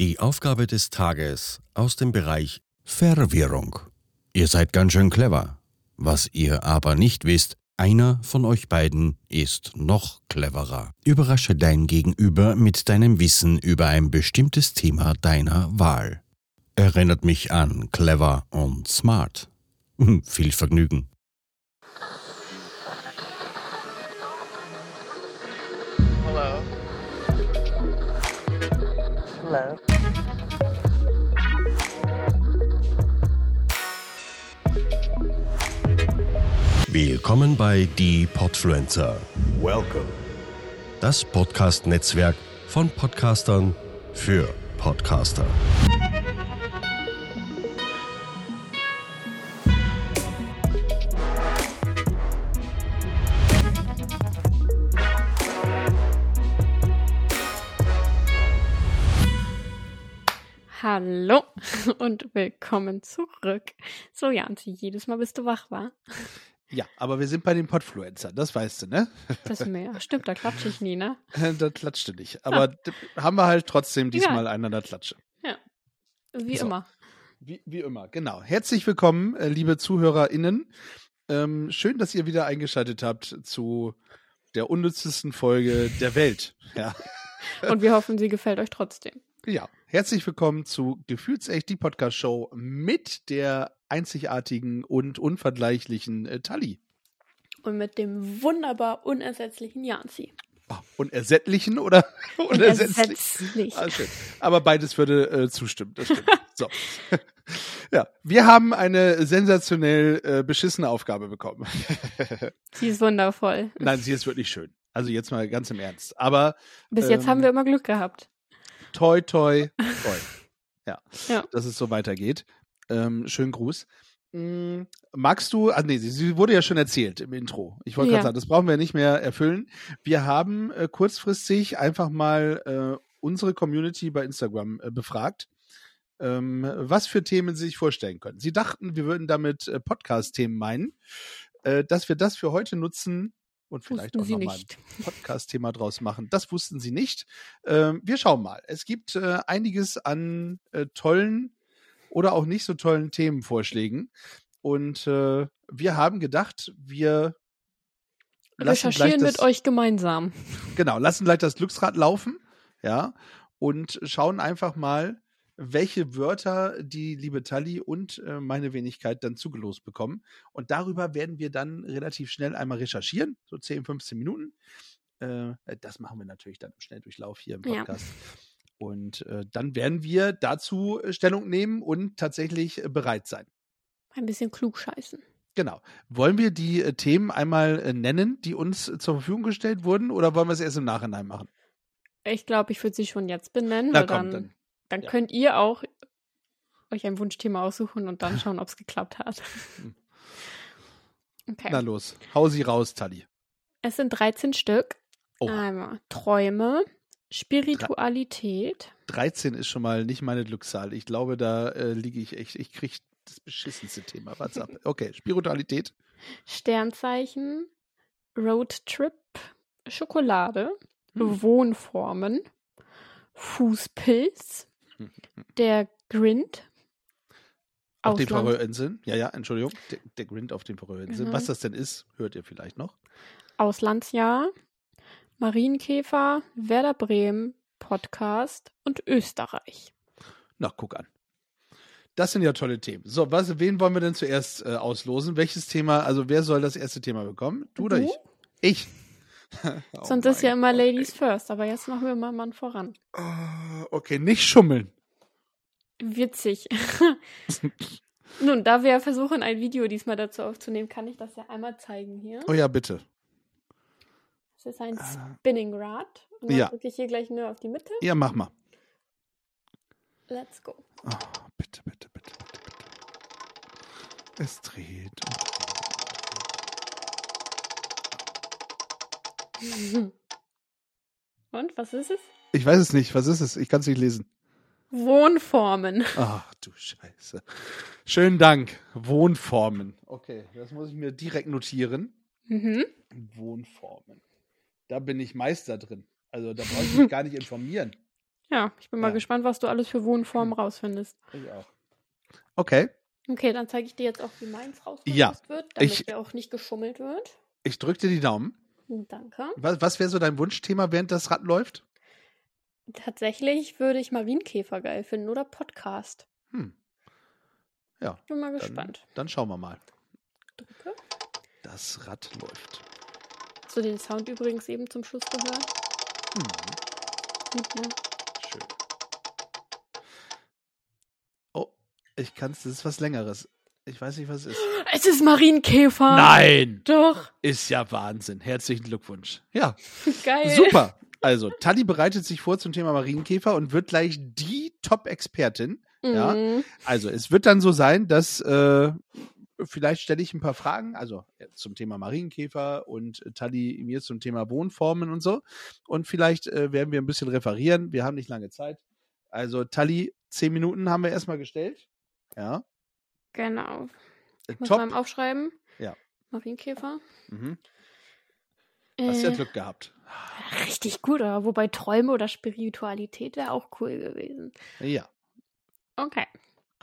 Die Aufgabe des Tages aus dem Bereich Verwirrung. Ihr seid ganz schön clever. Was ihr aber nicht wisst, einer von euch beiden ist noch cleverer. Überrasche dein Gegenüber mit deinem Wissen über ein bestimmtes Thema deiner Wahl. Erinnert mich an clever und smart. Viel Vergnügen. Hello. Hello. Willkommen bei Die Podfluencer, Welcome. das Podcast-Netzwerk von Podcastern für Podcaster. Hallo und willkommen zurück. So, Janzi, jedes Mal bist du wach, war? Ja, aber wir sind bei den Podfluencer, das weißt du, ne? Das mehr. Stimmt, da klatsche ich nie, ne? da klatschte nicht. Aber d- haben wir halt trotzdem diesmal Ja. einander Klatsche. Wie So. immer. Wie, wie immer, genau. Herzlich willkommen, äh, liebe ZuhörerInnen. Ähm, schön, dass ihr wieder eingeschaltet habt zu der unnützesten Folge der Welt. Ja. Und wir hoffen, sie gefällt euch trotzdem. ja. Herzlich willkommen zu Gefühlsecht, die Podcast-Show mit der einzigartigen und unvergleichlichen äh, Tali. Und mit dem wunderbar unersetzlichen Janzi. Oh, unersättlichen oder unersetzlich? Unersetzlich. Ah. Aber beides würde äh, zustimmen, das stimmt. So. ja, wir haben eine sensationell äh, beschissene Aufgabe bekommen. Sie ist wundervoll. Nein, sie ist wirklich schön. Also jetzt mal ganz im Ernst. Aber Bis jetzt Ähm, haben wir immer Glück gehabt. toi, toi, toi. Ja, Ja. dass es so weitergeht. Ähm, schönen Gruß. Mm, magst du, ah nee, sie, wurde ja schon erzählt im Intro. Ich wollte Ja. gerade sagen, das brauchen wir nicht mehr erfüllen. Wir haben äh, kurzfristig einfach mal äh, unsere Community bei Instagram äh, befragt, ähm, was für Themen sie sich vorstellen können. Sie dachten, wir würden damit äh, Podcast-Themen meinen, äh, dass wir das für heute nutzen und vielleicht Wussten auch nochmal ein Podcast-Thema draus machen. Das wussten sie nicht. Ähm, wir schauen mal. Es gibt äh, einiges an tollen oder auch nicht so tollen Themenvorschlägen. Und äh, wir haben gedacht, wir Recherchieren das, mit euch gemeinsam. Genau, lassen gleich das Glücksrad laufen, ja, und schauen einfach mal, welche Wörter die liebe Tali und äh, meine Wenigkeit dann zugelost bekommen. Und darüber werden wir dann relativ schnell einmal recherchieren, so 10, 15 Minuten. Äh, das machen wir natürlich dann im Schnelldurchlauf hier im Ja. Und äh, dann werden wir dazu äh, Stellung nehmen und tatsächlich äh, bereit sein. Ein bisschen klug scheißen. Genau. Wollen wir die äh, Themen einmal äh, nennen, die uns äh, zur Verfügung gestellt wurden, oder wollen wir es erst im Nachhinein machen? Ich glaube, ich würde sie schon jetzt benennen. Na weil komm, dann, dann. dann ja. könnt ihr auch euch ein Wunschthema aussuchen und dann schauen, ob es geklappt hat. Hm. Okay. Na los, hau sie raus, Tali. Es sind 13 Stück. Oh, Einmal Träume, Spiritualität, 13 ist schon mal nicht meine Glückszahl. Ich glaube, da äh, liege ich echt, ich kriege das beschissenste Thema. What's up? Okay, Spiritualität. Sternzeichen, Roadtrip, Schokolade, Hm. Wohnformen, Fußpilz, der Grind, Auf den Färöerinseln. Ja, ja, Entschuldigung. Der, der Grind auf den Färöerinseln. Genau. Was das denn ist, hört ihr vielleicht noch. Auslandsjahr, Marienkäfer, Werder Bremen, Podcast und Österreich. Na, guck an. Das sind ja tolle Themen. So, was, wen wollen wir denn zuerst äh, auslosen? Welches Thema, also wer soll das erste Thema bekommen? Du oder Du? ich? Ich. Oh Sonst ist ja immer Gott, Ladies first, aber jetzt machen wir mal Mann voran. ey. Ah, Okay, nicht schummeln. Witzig. Nun, da wir ja versuchen, ein Video diesmal dazu aufzunehmen, kann ich das ja einmal zeigen hier. Oh ja, bitte. Das ist ein Ah. Spinning Rad. Und Ja. drücke ich hier gleich nur auf die Mitte. Ja, mach mal. Let's go. Oh, bitte, bitte, bitte, bitte, bitte. Es dreht. Und was ist es? Ich weiß es nicht. Was ist es? Ich kann es nicht lesen. Wohnformen. Ach du Scheiße. Schönen Dank. Wohnformen. Okay, das muss ich mir direkt notieren. Mhm. Wohnformen. Da bin ich Meister drin. Also da brauche ich mich gar nicht informieren. Ja, ich bin mal Ja. gespannt, was du alles für Wohnformen rausfindest. Ich auch. Okay, Okay, dann zeige ich dir jetzt auch, wie meins rausgelöst Ja, wird, damit ich- ja auch nicht geschummelt wird. ich drücke dir die Daumen. Danke. Was, was wäre so dein Wunschthema, während das Rad läuft? Tatsächlich würde ich Marienkäfer geil finden oder Podcast. Hm. Ja, Bin mal dann, gespannt. dann schauen wir mal. Drücke. Das Rad läuft. Hast du den Sound übrigens eben zum Schluss gehört? Hm. Gut, ne? Schön. Oh, ich kann es, das ist was Längeres. Ich weiß nicht, was es ist. Es ist Marienkäfer. Nein! Doch. Ist ja Wahnsinn. Herzlichen Glückwunsch. Ja, Geil. super. Also, Tali bereitet sich vor zum Thema Marienkäfer und wird gleich die Top-Expertin. Ja. Mhm. Also, es wird dann so sein, dass äh, vielleicht stelle ich ein paar Fragen, also äh, zum Thema Marienkäfer und äh, Tali mir zum Thema Wohnformen und so. Und vielleicht äh, werden wir ein bisschen referieren. Wir haben nicht lange Zeit. Also, Tali, zehn Minuten haben wir erstmal gestellt. Ja. Genau. Äh, Ich muss top. beim Aufschreiben. Ja. Marienkäfer. Mhm. Hast ja Äh, Glück gehabt. richtig gut, oder? Wobei Träume oder Spiritualität wäre auch cool gewesen. Ja. Okay.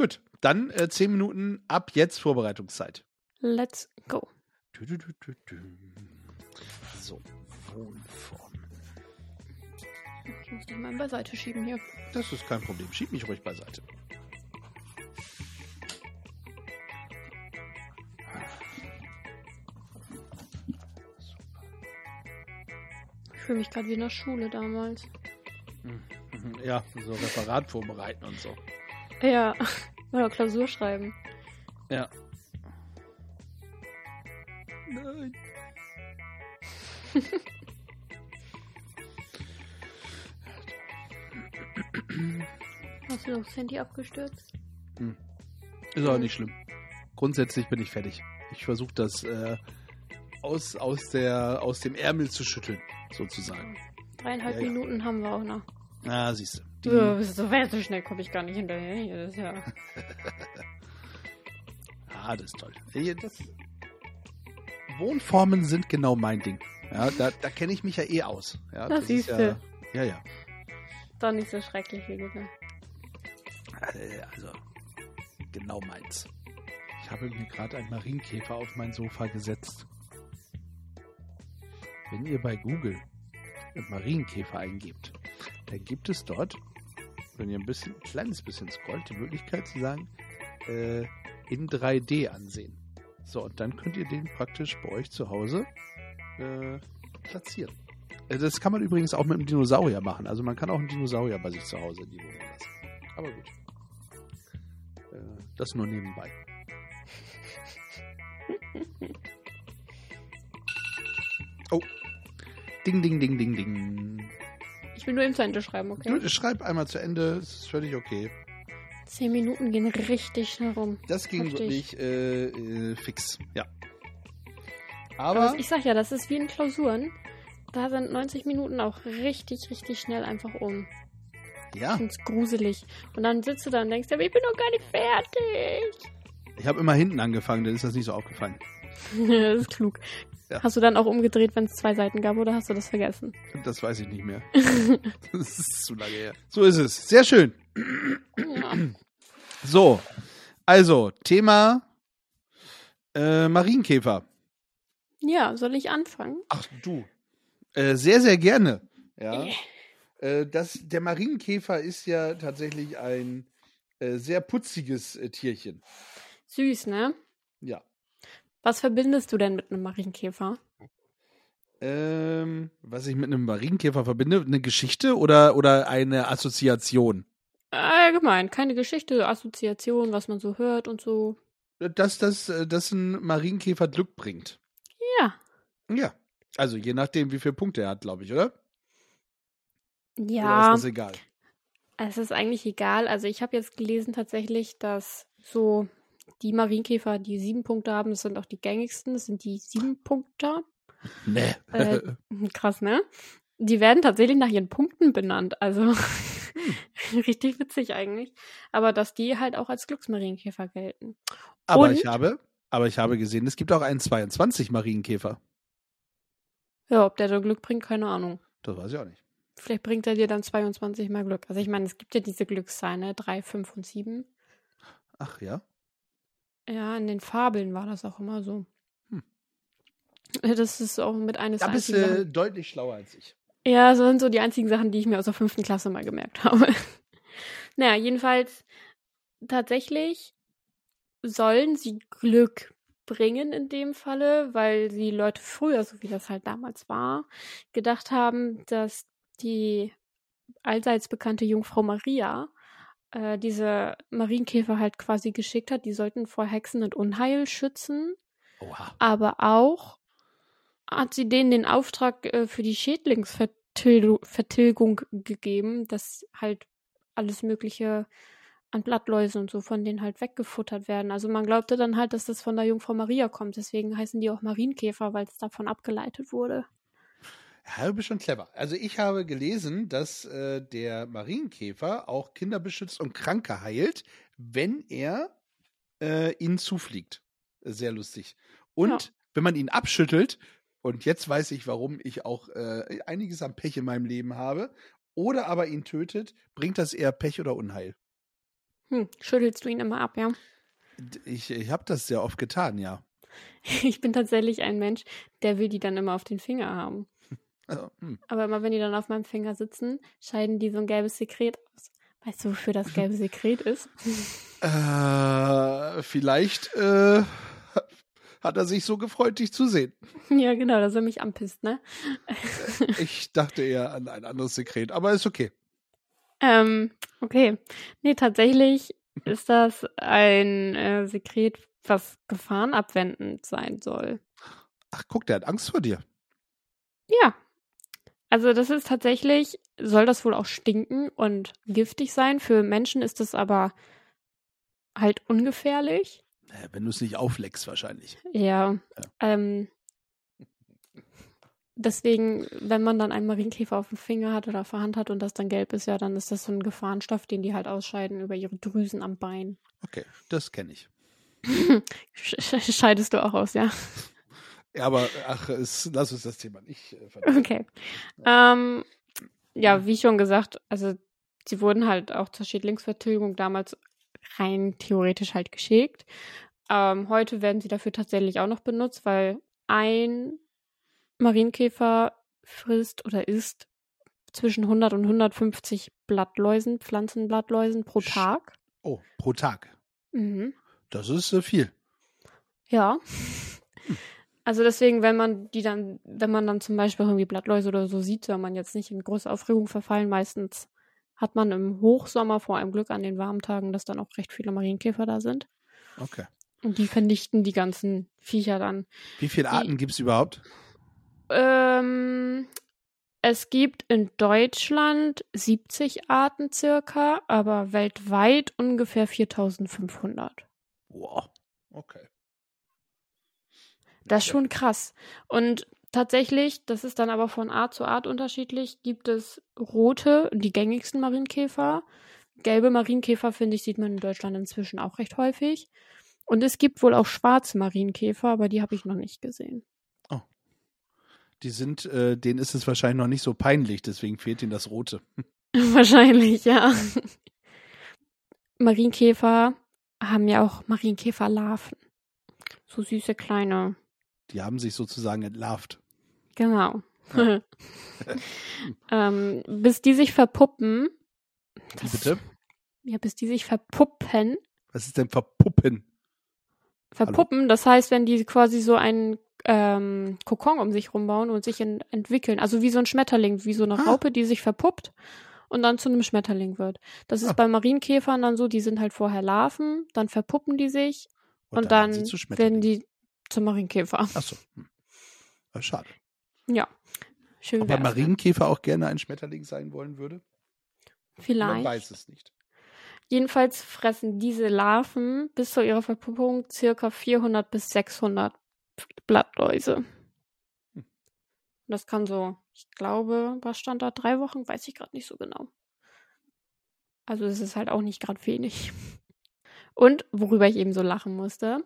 Gut. Dann äh, zehn Minuten ab jetzt Vorbereitungszeit. Let's go. Dü, dü, dü. So, Wohnform. Ich muss dich mal beiseite schieben hier. Das ist kein Problem. Schieb mich ruhig beiseite. Ich fühle mich gerade wie in der Schule damals. Ja, so Referat vorbereiten und so. Ja. Oder Klausur schreiben. Ja. Nein. Hast du das Handy abgestürzt? Ist auch nicht schlimm. Grundsätzlich bin ich fertig. Ich versuche das äh, aus, aus, der, aus dem Ärmel zu schütteln, sozusagen. Dreieinhalb Ja, ja. Minuten haben wir auch noch. Ah, siehst du. Die- so weit so schnell komme ich gar nicht hinterher. Das ist ja. Das ist toll. Das Wohnformen sind genau mein Ding. Ja, da, da kenne ich mich ja eh aus. Ja, Das ist siehste. Ja, ja, ja. Doch nicht so schrecklich wie gesagt. Äh, Also, genau meins. Ich habe mir gerade einen Marienkäfer auf mein Sofa gesetzt. Wenn ihr bei Google Marienkäfer eingebt, dann gibt es dort, wenn ihr ein bisschen, ein kleines bisschen scrollt, die Möglichkeit zu sagen, äh, in 3D ansehen. So, und dann könnt ihr den praktisch bei euch zu Hause äh, platzieren. Äh, Das kann man übrigens auch mit einem Dinosaurier machen. Also man kann auch einen Dinosaurier bei sich zu Hause in die Wohnung lassen. Aber gut. Äh, Das nur nebenbei. Oh. Ding, ding, ding, ding, ding. Ich will nur eben zu Ende schreiben, okay? Du, schreib einmal zu Ende, es ist völlig okay. Zehn Minuten gehen richtig schnell rum. Das ging Heftig. wirklich äh, äh, fix, ja. Aber Aber, ich sag ja, das ist wie in Klausuren. Da sind 90 Minuten auch richtig, richtig schnell einfach um. ja, Ich find's gruselig. Und dann sitzt du da und denkst aber ich bin noch gar nicht fertig. ich habe immer hinten angefangen, dann ist das nicht so aufgefallen. das ist klug. Ja. Hast du dann auch umgedreht, wenn es zwei Seiten gab, oder hast du das vergessen? Das weiß ich nicht mehr. das ist zu lange her. So ist es. Sehr schön. So, also Thema äh, Marienkäfer. ja, soll ich anfangen? Ach du. Äh, sehr, sehr gerne. Ja. Äh, das, der Marienkäfer ist ja tatsächlich ein äh, sehr putziges äh, Tierchen. Süß, ne? Ja. Was verbindest du denn mit einem Marienkäfer? Ähm, was ich mit einem Marienkäfer verbinde, eine Geschichte oder, oder eine Assoziation? Allgemein, keine Geschichte, Assoziation, was man so hört und so. Dass, dass, äh, dass ein Marienkäfer Glück bringt. Ja. Ja. Also je nachdem, wie viele Punkte er hat, glaube ich, oder? Oder Ja, ist das egal? es ist eigentlich egal. Also ich habe jetzt gelesen tatsächlich, dass so die Marienkäfer, die sieben Punkte haben, das sind auch die gängigsten, das sind die sieben Punkter. Nee. Äh, krass, ne? Die werden tatsächlich nach ihren Punkten benannt. Also richtig witzig eigentlich. Aber dass die halt auch als Glücksmarienkäfer gelten. aber und- ich habe, aber ich habe gesehen, es gibt auch einen 22 Marienkäfer. Ja, ob der so Glück bringt, keine Ahnung. Das weiß ich auch nicht. Vielleicht bringt er dir dann 22 mal Glück. Also ich meine, es gibt ja diese Glückszahlen, ne? 3, 5 und 7. Ach ja. Ja, in den Fabeln war das auch immer so. Hm. Das ist auch mit eines Da bist du Sachen. deutlich schlauer als ich. Ja, das sind so die einzigen Sachen, die ich mir aus der fünften Klasse mal gemerkt habe. naja, jedenfalls tatsächlich sollen sie Glück bringen in dem Falle, weil die Leute früher, so wie das halt damals war, gedacht haben, dass die allseits bekannte Jungfrau Maria äh, diese Marienkäfer halt quasi geschickt hat. Die sollten vor Hexen und Unheil schützen, Oha. aber auch hat sie denen den Auftrag äh, für die Schädlingsvertilgung gegeben, dass halt alles Mögliche an Blattläusen und so von denen halt weggefuttert werden. Also man glaubte dann halt, dass das von der Jungfrau Maria kommt. Deswegen heißen die auch Marienkäfer, weil es davon abgeleitet wurde. Ja, du schon clever. Also ich habe gelesen, dass äh, der Marienkäfer auch Kinder beschützt und Kranke heilt, wenn er äh, ihnen zufliegt. Sehr lustig. Und Ja. wenn man ihn abschüttelt, und jetzt weiß ich, warum ich auch äh, einiges an Pech in meinem Leben habe, oder aber ihn tötet, bringt das eher Pech oder Unheil. Hm, schüttelst du ihn immer ab, ja? Ich, ich habe das sehr oft getan, ja. Ich bin tatsächlich ein Mensch, der will die dann immer auf den Finger haben. Also, hm. Aber immer wenn die dann auf meinem Finger sitzen, scheiden die so ein gelbes Sekret aus. Weißt du, wofür das gelbe Sekret ist? Äh, vielleicht äh, hat er sich so gefreut, dich zu sehen. ja, genau, dass er mich anpisst, ne? Ich dachte eher an ein anderes Sekret, aber ist okay. Ähm, okay. Nee, tatsächlich ist das ein äh, Sekret, was gefahrenabwendend sein soll. Ach, guck, der hat Angst vor dir. Ja. Also das ist tatsächlich, soll das wohl auch stinken und giftig sein. Für Menschen ist es aber halt ungefährlich. Wenn du es nicht aufleckst, wahrscheinlich. Ja. Ja. Ähm, deswegen, wenn man dann einen Marienkäfer auf dem Finger hat oder auf der Hand hat und das dann gelb ist, ja, dann ist das so ein Gefahrenstoff, den die halt ausscheiden über ihre Drüsen am Bein. Okay, das kenne ich. Sch sch- scheidest du auch aus, ja? Ja, aber ach, es, lass uns das Thema nicht äh. Okay. Ähm, ja, wie schon gesagt, also sie wurden halt auch zur Schädlingsvertilgung damals rein theoretisch halt geschickt. Ähm, heute werden sie dafür tatsächlich auch noch benutzt, weil ein Marienkäfer frisst oder isst zwischen 100 und 150 Blattläusen, Pflanzenblattläusen pro Tag. Oh, pro Tag. Mhm. Das ist äh, viel. Ja. Also deswegen, wenn man die dann, wenn man dann zum Beispiel irgendwie Blattläuse oder so sieht, soll man jetzt nicht in große Aufregung verfallen. Meistens hat man im Hochsommer vor allem Glück an den warmen Tagen, dass dann auch recht viele Marienkäfer da sind. Okay. Und die vernichten die ganzen Viecher dann. Wie viele Arten gibt es überhaupt? Ähm, es gibt in Deutschland 70 Arten circa, aber weltweit ungefähr 4500. Wow. Okay. Das ist Okay. schon krass. Und tatsächlich, das ist dann aber von Art zu Art unterschiedlich, gibt es rote, die gängigsten Marienkäfer. Gelbe Marienkäfer, finde ich, sieht man in Deutschland inzwischen auch recht häufig. Und es gibt wohl auch schwarze Marienkäfer, aber die habe ich noch nicht gesehen. Die sind, äh, denen ist es wahrscheinlich noch nicht so peinlich, deswegen fehlt ihnen das Rote. Wahrscheinlich, ja. Marienkäfer haben ja auch Marienkäferlarven. So süße kleine. Die haben sich sozusagen entlarvt. Genau. Ja. ähm, bis die sich verpuppen. Wie das- bitte? Ja, bis die sich verpuppen. Was ist denn verpuppen? Verpuppen, das heißt, wenn die quasi so einen ähm, Kokon um sich rumbauen und sich in, entwickeln. Also wie so ein Schmetterling, wie so eine Ah. Raupe, die sich verpuppt und dann zu einem Schmetterling wird. Das ist Ah. bei Marienkäfern dann so, die sind halt vorher Larven, dann verpuppen die sich und, dann, werden sie zu werden die zum Marienkäfer. Achso. Hm. Aber schade. Ja. Schön Ob ein? Marienkäfer auch gerne ein Schmetterling sein wollen würde? Man Vielleicht. weiß es nicht. Jedenfalls fressen diese Larven bis zu ihrer Verpuppung circa 400 bis 600 Blattläuse. Hm. Das kann so, ich glaube, was stand da? Drei Wochen? Weiß ich gerade nicht so genau. Also es ist halt auch nicht gerade wenig. Und worüber ich eben so lachen musste,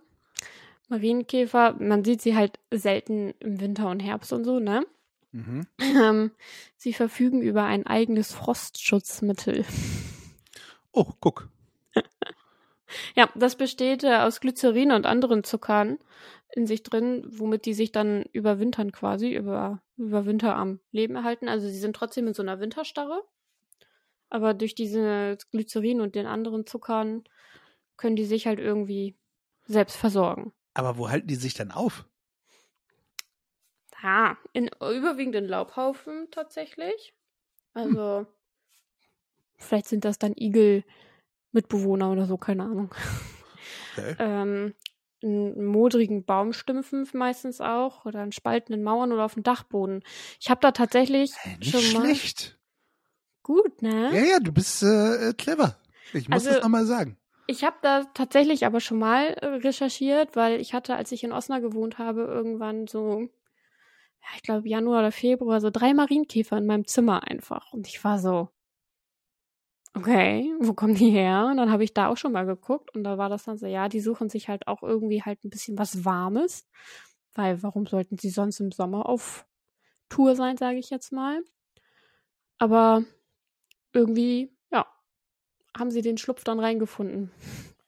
Marienkäfer, man sieht sie halt selten im Winter und Herbst und so, ne? Mhm. Ähm, sie verfügen über ein eigenes Frostschutzmittel. Oh, guck. Ja, das besteht äh, aus Glycerin und anderen Zuckern in sich drin, womit die sich dann überwintern quasi, über, über Winter am Leben erhalten. Also sie sind trotzdem in so einer Winterstarre, aber durch diese Glycerin und den anderen Zuckern können die sich halt irgendwie selbst versorgen. Aber wo halten die sich dann auf? Ja, in, überwiegend in Laubhaufen tatsächlich. Also, vielleicht sind das dann Igel-Mitbewohner oder so, keine Ahnung. Okay. ähm, in modrigen Baumstümpfen meistens auch oder in spaltenden Mauern oder auf dem Dachboden. Ich habe da tatsächlich Hä, nicht schon mal schlecht. gut, ne? Ja, ja, du bist äh, äh, clever. Ich muss Also- das nochmal sagen. Ich habe da tatsächlich aber schon mal äh, recherchiert, weil ich hatte, als ich in Osnabrück gewohnt habe, irgendwann so, ja, ich glaube Januar oder Februar, so drei Marienkäfer in meinem Zimmer einfach. Und ich war so, okay, wo kommen die her? Und dann habe ich da auch schon mal geguckt und da war das dann so, ja, die suchen sich halt auch irgendwie halt ein bisschen was Warmes, weil warum sollten sie sonst im Sommer auf Tour sein, sage ich jetzt mal. Aber irgendwie, haben sie den Schlupf dann reingefunden.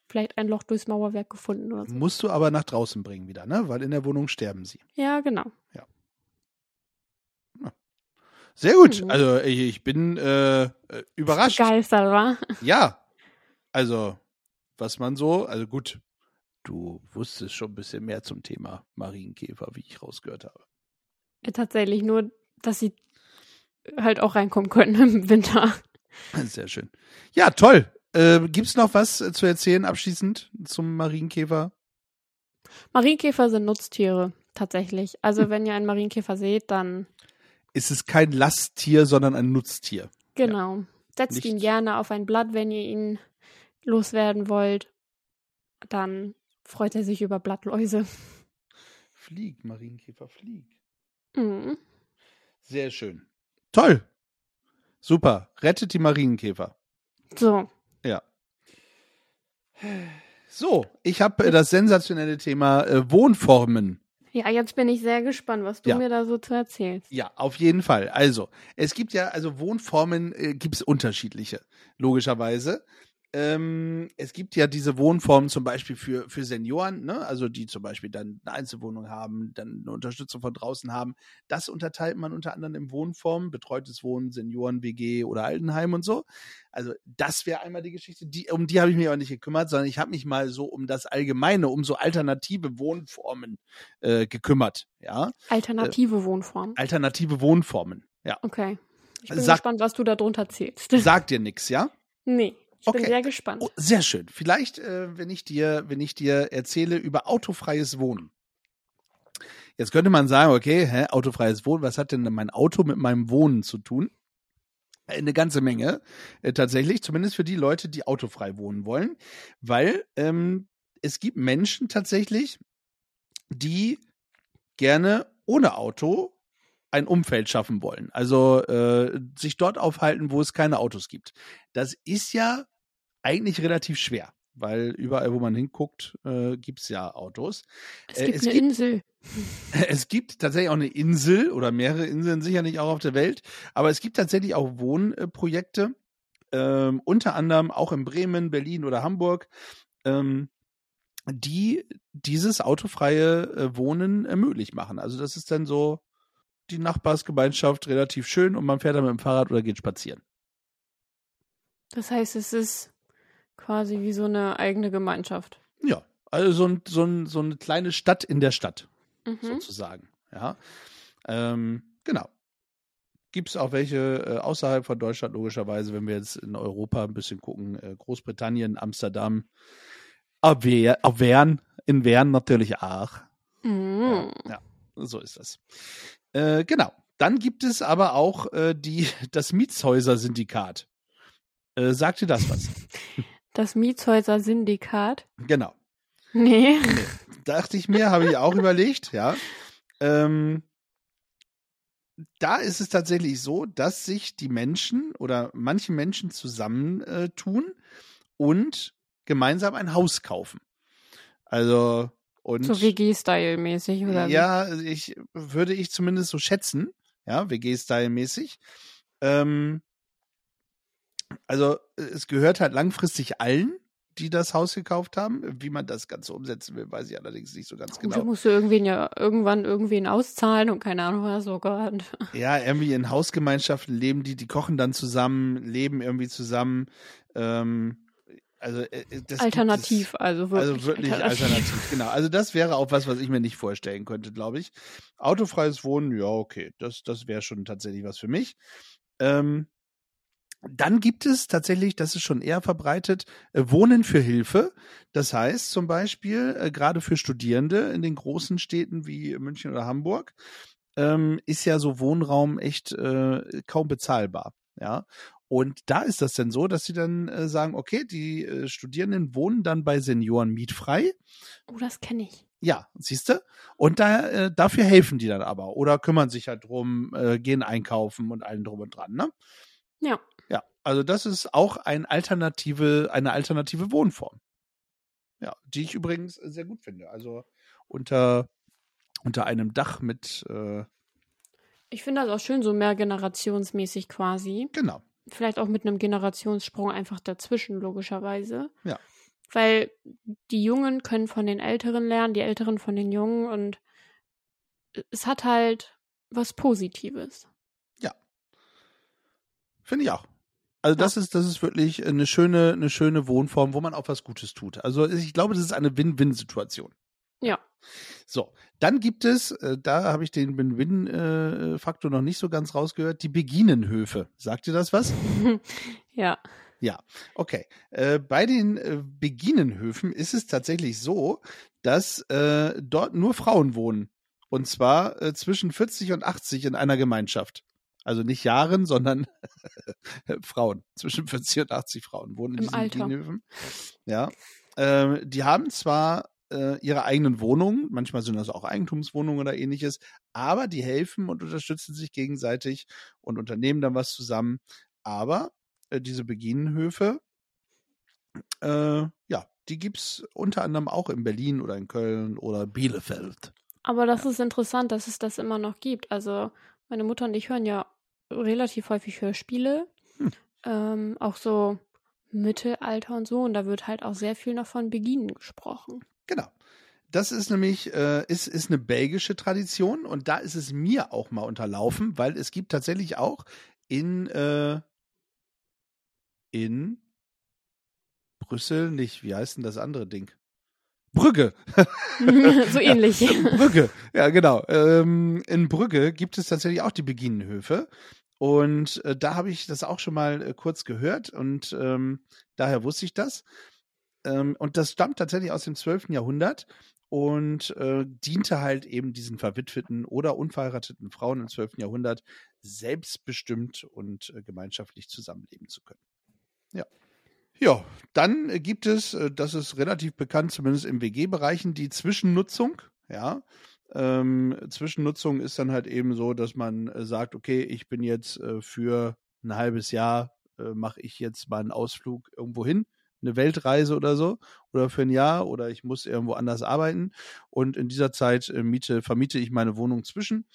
Vielleicht ein Loch durchs Mauerwerk gefunden oder so. Musst du aber nach draußen bringen wieder, ne? Weil in der Wohnung sterben sie. Ja, genau. Sehr gut. Mhm. Also ich, ich bin äh, äh, überrascht. Begeistert, war. Ja. Also, was man so, also gut, du wusstest schon ein bisschen mehr zum Thema Marienkäfer, wie ich rausgehört habe. Tatsächlich nur, dass sie halt auch reinkommen können im Winter. Sehr schön. Ja, toll. Äh, Gibt es noch was äh, zu erzählen abschließend zum Marienkäfer? Marienkäfer sind Nutztiere, tatsächlich. Also wenn ihr einen Marienkäfer seht, dann Ist es kein Lasttier, sondern ein Nutztier. genau. Setzt Nicht- ihn gerne auf ein Blatt, wenn ihr ihn loswerden wollt. Dann freut er sich über Blattläuse. Flieg, Marienkäfer, flieg. Mhm. Sehr schön. Toll. Super. Rettet die Marienkäfer. So, Ja. So, ich habe äh, das sensationelle Thema äh, Wohnformen. ja, jetzt bin ich sehr gespannt, was du Ja. mir da so zu erzählst. Ja, auf jeden Fall. Also, es gibt ja, also Wohnformen äh, gibt es unterschiedliche, logischerweise. Ähm, es gibt ja diese Wohnformen zum Beispiel für, für Senioren, ne? also die zum Beispiel dann eine Einzelwohnung haben, dann eine Unterstützung von draußen haben. Das unterteilt man unter anderem in Wohnformen, betreutes Wohnen, Senioren, WG oder Altenheim und so. Also das wäre einmal die Geschichte. Die, um die habe ich mich aber nicht gekümmert, sondern ich habe mich mal so um das Allgemeine, um so alternative Wohnformen äh, gekümmert. Ja, Alternative Wohnform. alternative Wohnformen. Ja, Okay. Ich bin Sag- gespannt, was du da drunter zählst. sagt dir nix, ja? nee, ich bin Okay. sehr gespannt. Oh, sehr schön. Vielleicht, äh, wenn ich dir, wenn ich dir erzähle über autofreies Wohnen. Jetzt könnte man sagen, okay, hä, autofreies Wohnen, was hat denn mein Auto mit meinem Wohnen zu tun? Eine ganze Menge, äh, tatsächlich, zumindest für die Leute, die autofrei wohnen wollen, weil ähm, es gibt Menschen tatsächlich, die gerne ohne Auto ein Umfeld schaffen wollen. Also äh, sich dort aufhalten, wo es keine Autos gibt. Das ist ja eigentlich relativ schwer, weil überall, wo man hinguckt, äh, gibt es ja Autos. Es äh, gibt es eine gibt- Insel. Es gibt tatsächlich auch eine Insel oder mehrere Inseln sicherlich auch auf der Welt, aber es gibt tatsächlich auch Wohnprojekte, ähm, unter anderem auch in Bremen, Berlin oder Hamburg, ähm, die dieses autofreie äh, Wohnen äh, möglich machen. Also das ist dann so die Nachbarsgemeinschaft relativ schön und man fährt dann mit dem Fahrrad oder geht spazieren. Das heißt, es ist quasi wie so eine eigene Gemeinschaft. Ja, also so, ein, so, ein, so eine kleine Stadt in der Stadt. Mhm. sozusagen. Ja, ähm, genau. Gibt es auch welche äh, außerhalb von Deutschland, logischerweise, wenn wir jetzt in Europa ein bisschen gucken, äh, Großbritannien, Amsterdam, Aver- Avern, in Wern natürlich auch. Mhm. Ja, so ist das. Äh, genau. Dann gibt es aber auch äh, die, das Mietshäuser-Syndikat. Äh, sagt dir das was? Das Mietshäuser-Syndikat. genau. Nee. dachte ich mir, habe ich auch überlegt, ja. Ähm, da ist es tatsächlich so, dass sich die Menschen oder manche Menschen zusammentun und gemeinsam ein Haus kaufen. Also und So WG-Style-mäßig, oder? ja, ich würde ich zumindest so schätzen, ja, WG-Style-mäßig. Ähm, also es gehört halt langfristig allen, die das Haus gekauft haben. Wie man das Ganze umsetzen will, weiß ich allerdings nicht so ganz genau. da musst du irgendwen ja irgendwann irgendwen auszahlen und keine Ahnung was, oh Gott. Ja, irgendwie in Hausgemeinschaften leben die, die kochen dann zusammen, leben irgendwie zusammen. Ähm, also äh, das gibt Alternativ, also Es, wirklich. also wirklich alternativ. genau. Also das wäre auch was, was ich mir nicht vorstellen könnte, glaube ich. Autofreies Wohnen, ja, okay, das, das wäre schon tatsächlich was für mich. Ähm, dann gibt es tatsächlich, das ist schon eher verbreitet, äh, Wohnen für Hilfe. Das heißt zum Beispiel, äh, gerade für Studierende in den großen Städten wie München oder Hamburg, ähm, ist ja so Wohnraum echt äh, kaum bezahlbar. Ja. Und da ist das dann so, dass sie dann äh, sagen, okay, die äh, Studierenden wohnen dann bei Senioren mietfrei. Oh, das kenne ich. Ja, siehst du? Und da, äh, dafür helfen die dann aber oder kümmern sich halt drum, äh, gehen einkaufen und allen drum und dran, ne? Ja. Ja, also das ist auch ein alternative, eine alternative Wohnform. Ja, die ich übrigens sehr gut finde. Also unter, unter einem Dach mit, äh, Ich finde das auch schön, so mehr generationsmäßig quasi. genau. Vielleicht auch mit einem Generationssprung einfach dazwischen, logischerweise. Ja. Weil die Jungen können von den Älteren lernen, die Älteren von den Jungen und es hat halt was Positives. Finde ich auch. Also das ist, das ist wirklich eine schöne, eine schöne Wohnform, wo man auch was Gutes tut. Also ich glaube, das ist eine Win-Win-Situation. Ja. So, dann gibt es, äh, da habe ich den Win-Win-Faktor noch nicht so ganz rausgehört, die Beginenhöfe. Sagt ihr das was? ja. Ja, okay. Äh, bei den äh, Beginenhöfen ist es tatsächlich so, dass äh, dort nur Frauen wohnen. Und zwar äh, zwischen 40 und 80 in einer Gemeinschaft. Also nicht Jahren, sondern Frauen. Zwischen 40 und 80 Frauen wohnen in Im diesen Alter. Beginenhöfen. Ja. Ähm, die haben zwar äh, ihre eigenen Wohnungen, manchmal sind das auch Eigentumswohnungen oder ähnliches, aber die helfen und unterstützen sich gegenseitig und unternehmen dann was zusammen. Aber äh, diese Beginenhöfe, äh, ja, die gibt's unter anderem auch in Berlin oder in Köln oder Bielefeld. Aber das ist interessant, dass es das immer noch gibt. Also meine Mutter und ich hören ja relativ häufig Hörspiele. Hm. Ähm, auch so Mittelalter und so. Und da wird halt auch sehr viel noch von Beginen gesprochen. Genau. Das ist nämlich, äh, ist, ist eine belgische Tradition und da ist es mir auch mal unterlaufen, weil es gibt tatsächlich auch in, äh, in Brüssel nicht, wie heißt denn das andere Ding? Brügge. so ähnlich. Brügge, ja genau. Ähm, in Brügge gibt es tatsächlich auch die Beginenhöfe. Und äh, da habe ich das auch schon mal äh, kurz gehört und ähm, daher wusste ich das. Ähm, und das stammt tatsächlich aus dem 12. Jahrhundert und äh, diente halt eben diesen verwitweten oder unverheirateten Frauen im 12. Jahrhundert selbstbestimmt und äh, gemeinschaftlich zusammenleben zu können. Ja. Ja, dann gibt es, äh, das ist relativ bekannt, zumindest im WG-Bereichen, die Zwischennutzung. Ja, ähm, Zwischennutzung ist dann halt eben so, dass man äh, sagt, okay, ich bin jetzt äh, für ein halbes Jahr, äh, mache ich jetzt mal einen Ausflug irgendwo hin, eine Weltreise oder so, oder für ein Jahr, oder ich muss irgendwo anders arbeiten. Und in dieser Zeit äh, miete, vermiete ich meine Wohnung zwischen.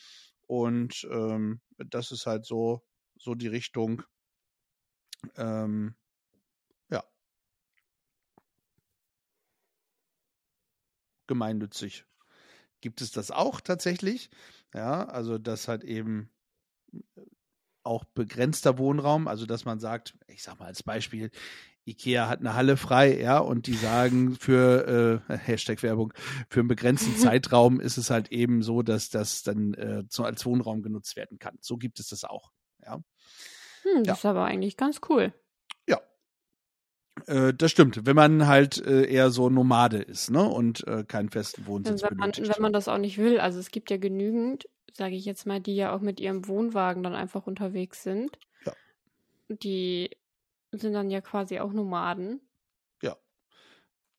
Und ähm, das ist halt so, so die Richtung. Ähm, gemeinnützig gibt es das auch tatsächlich. Ja, also das halt eben auch begrenzter Wohnraum, also dass man sagt, ich sag mal als Beispiel, Ikea hat eine Halle frei, ja, und die sagen für äh, Hashtag Werbung, für einen begrenzten Zeitraum ist es halt eben so, dass das dann äh, so als Wohnraum genutzt werden kann. So gibt es das auch. Ja. Hm, das Ja. ist aber eigentlich ganz cool. Äh, das stimmt, wenn man halt äh, eher so Nomade ist, ne? Und äh, keinen festen Wohnsitz Wenn man, benötigt. wenn man das auch nicht will. Also es gibt ja genügend, sage ich jetzt mal, die ja auch mit ihrem Wohnwagen dann einfach unterwegs sind. Ja. Die sind dann ja quasi auch Nomaden.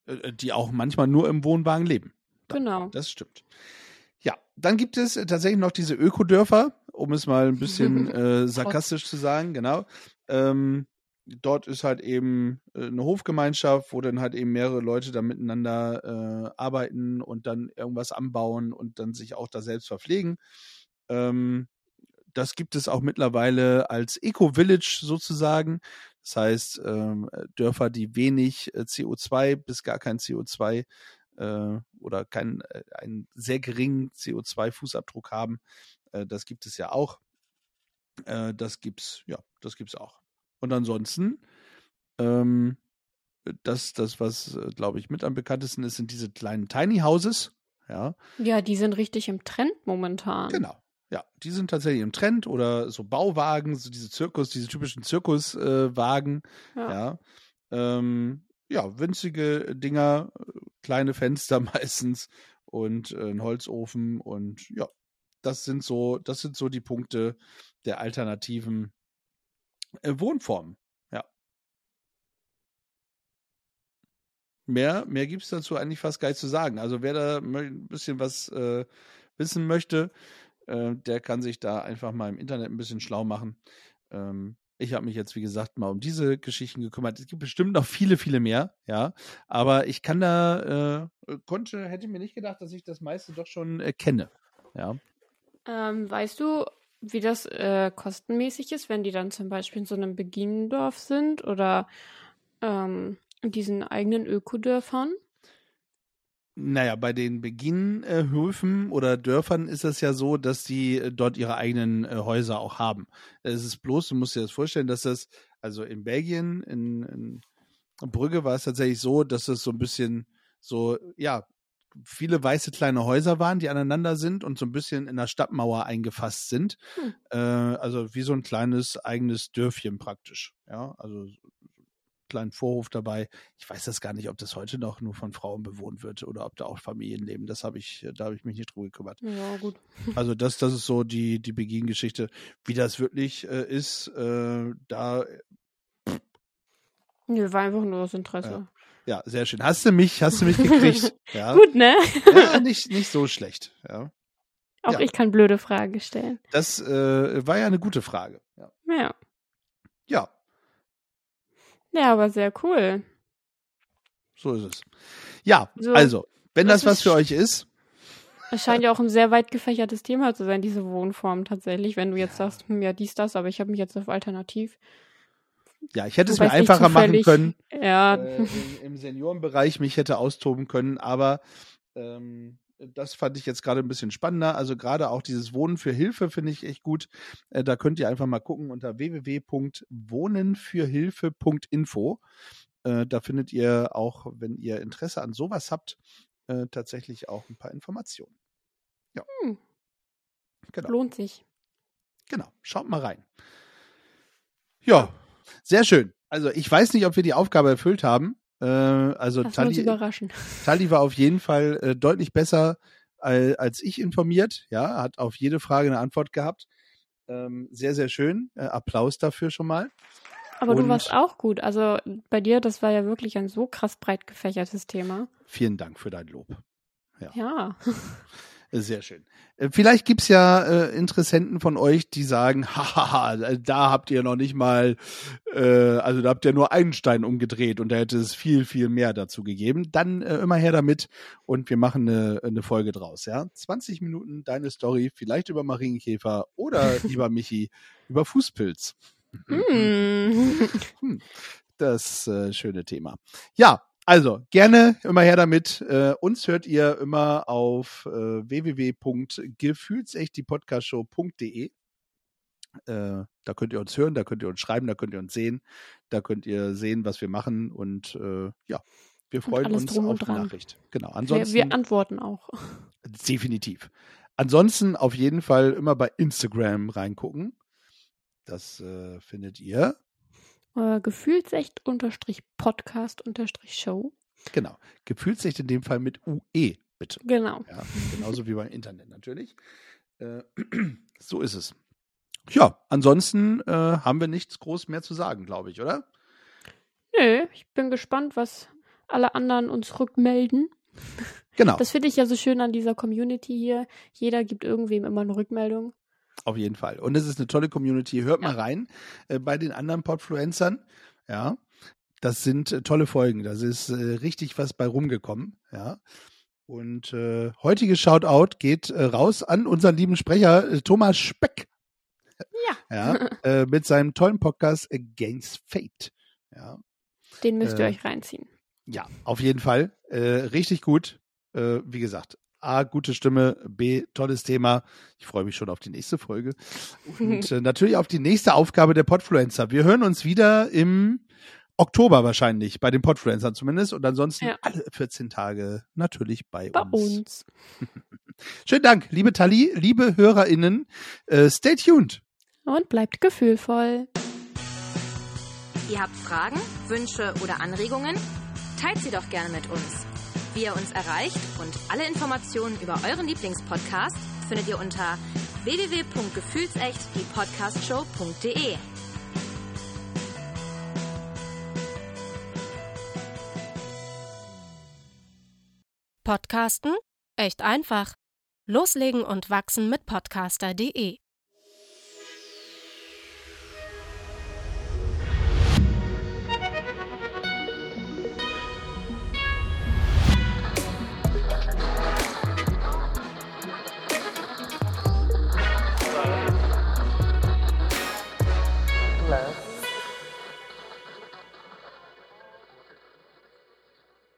Äh, die auch manchmal nur im Wohnwagen leben. Genau. Das stimmt. Ja, dann gibt es äh, tatsächlich noch diese Ökodörfer, um es mal ein bisschen äh, sarkastisch zu sagen, genau. Ähm, dort ist halt eben äh, eine Hofgemeinschaft, wo dann halt eben mehrere Leute da miteinander äh, arbeiten und dann irgendwas anbauen und dann sich auch da selbst verpflegen. Ähm, das gibt es auch mittlerweile als Eco-Village sozusagen. Das heißt, ähm, Dörfer, die wenig äh, CO2 bis gar kein CO2 äh, oder keinen äh, einen sehr geringen CO2-Fußabdruck haben, äh, das gibt es ja auch. Äh, das gibt's, ja, das gibt's auch. Und ansonsten, ähm, das, das, was, äh, glaube ich, mit am bekanntesten ist, sind diese kleinen Tiny Houses. Ja, Ja, die sind richtig im Trend momentan. genau. Ja, die sind tatsächlich im Trend oder so Bauwagen, so diese Zirkus, diese typischen Zirkuswagen. Ja. Ja. Ähm, ja, winzige Dinger, äh, kleine Fenster meistens und äh, ein Holzofen und ja, das sind so, das sind so die Punkte der alternativen äh, Wohnformen. Ja. Mehr, mehr gibt es dazu eigentlich fast gar nicht zu sagen. Also wer da ein bisschen was äh, wissen möchte, äh, der kann sich da einfach mal im Internet ein bisschen schlau machen. Ähm, ich habe mich jetzt, wie gesagt, mal um diese Geschichten gekümmert. Es gibt bestimmt noch viele, viele mehr, ja. Aber ich kann da, äh, konnte, hätte mir nicht gedacht, dass ich das meiste doch schon äh, kenne. Ja. Ähm, weißt du, wie das äh, kostenmäßig ist, wenn die dann zum Beispiel in so einem Beginendorf sind oder ähm, diesen eigenen Ökodörfern? Naja, bei den Beginnhöfen oder Dörfern ist es ja so, dass die äh, dort ihre eigenen äh, Häuser auch haben. Es ist bloß, du musst dir das vorstellen, dass das, also in Belgien, in, in Brügge war es tatsächlich so, dass es so ein bisschen so, ja, viele weiße kleine Häuser waren, die aneinander sind und so ein bisschen in der Stadtmauer eingefasst sind. Hm. Äh, also wie so ein kleines eigenes Dörfchen praktisch. Ja, also kleinen Vorhof dabei. Ich weiß das gar nicht, ob das heute noch nur von Frauen bewohnt wird oder ob da auch Familien leben. Das habe ich, da habe ich mich nicht drum gekümmert. Ja, gut. Also das, das ist so die, die Beginn-Geschichte. Wie das wirklich äh, ist, äh, da, Nö, war einfach nur das Interesse. ja, sehr schön. Hast du mich, hast du mich gekriegt? ja. Gut, ne? ja, nicht, nicht so schlecht. Ja. Auch Ja. ich kann blöde Fragen stellen. Das äh, war ja eine gute Frage. Ja. Ja. ja, Ja, aber sehr cool. so ist es. Ja, So, also, wenn das das was für euch ist, Es scheint ja auch ein sehr weit gefächertes Thema zu sein, diese Wohnform tatsächlich, wenn du jetzt Ja. sagst, hm, ja, dies, das, aber ich habe mich jetzt auf Alternativ. ja, ich hätte es mir einfacher machen können. Ja, äh, im, im Seniorenbereich mich hätte austoben können, aber ähm, das fand ich jetzt gerade ein bisschen spannender. Also gerade auch dieses Wohnen für Hilfe finde ich echt gut. Äh, da könnt ihr einfach mal gucken unter www.wohnenfürhilfe.info. Äh, da findet ihr auch, wenn ihr Interesse an sowas habt, äh, tatsächlich auch ein paar Informationen. Ja. Hm. Genau. lohnt sich. Genau, schaut mal rein. Ja, sehr schön. Also ich weiß nicht, ob wir die Aufgabe erfüllt haben. Äh, also Lass Tali, überraschen. Tali war auf jeden Fall äh, deutlich besser al- als ich informiert. Ja, hat auf jede Frage eine Antwort gehabt. Ähm, sehr, sehr schön. Äh, Applaus dafür schon mal. Aber du und- warst auch gut. Also bei dir, das war ja wirklich ein so krass breit gefächertes Thema. Vielen Dank für dein Lob. Ja. Äh, Sehr schön. Äh, Vielleicht gibt's ja äh, Interessenten von euch, die sagen, hahaha, da habt ihr noch nicht mal, äh, also da habt ihr nur einen Stein umgedreht und da hätte es viel, viel mehr dazu gegeben. Dann äh, immer her damit und wir machen eine, eine Folge draus. Ja, 20 Minuten deine Story, vielleicht über Marienkäfer oder lieber Michi über Fußpilz. Hm. Das äh, schöne Thema. Ja, also gerne immer her damit. Äh, uns hört ihr immer auf äh, www.gefühlsechtdiepodcastshow.de. Äh, da könnt ihr uns hören, da könnt ihr uns schreiben, da könnt ihr uns sehen, da könnt ihr sehen, was wir machen und äh, ja, wir freuen uns auf die. Nachricht. Genau. Wir, Ansonsten wir antworten auch. definitiv. Ansonsten auf jeden Fall immer bei Instagram reingucken. Das äh, findet ihr. Äh, Gefühlsecht unterstrich Podcast unterstrich Show. Genau. Gefühlsecht in dem Fall mit UE, bitte. Genau. Ja, genauso wie beim Internet natürlich. Äh, so ist es. Ja, ansonsten äh, haben wir nichts groß mehr zu sagen, glaube ich, oder? Nö, ich bin gespannt, was alle anderen uns rückmelden. Genau, Das finde ich ja so schön an dieser Community hier. Jeder gibt irgendwem immer eine Rückmeldung. Auf jeden Fall. Und es ist eine tolle Community. Hört mal rein äh, bei den anderen Podfluencern. Ja, das sind äh, tolle Folgen. Das ist äh, richtig was bei rumgekommen. Ja. Und äh, heutiges Shoutout geht äh, raus an unseren lieben Sprecher äh, Thomas Speck. Ja. äh, mit seinem tollen Podcast Against Fate. Ja. Den müsst ihr euch reinziehen. Ja, auf jeden Fall. Richtig gut. Wie gesagt, A, gute Stimme, B, tolles Thema. Ich freue mich schon auf die nächste Folge. Und äh, natürlich auf die nächste Aufgabe der Podfluencer. Wir hören uns wieder im Oktober wahrscheinlich, bei den Podfluencern zumindest. Und ansonsten Ja. alle 14 Tage natürlich bei, Bei uns. uns. Schönen Dank, liebe Tali, liebe HörerInnen. Äh, stay tuned. Und bleibt gefühlvoll. Ihr habt Fragen, Wünsche oder Anregungen? Teilt sie doch gerne mit uns. Wie ihr uns erreicht und alle Informationen über euren Lieblingspodcast findet ihr unter www.gefühlsecht-die-podcastshow.de. Podcasten? Echt einfach. Loslegen und wachsen mit podcaster.de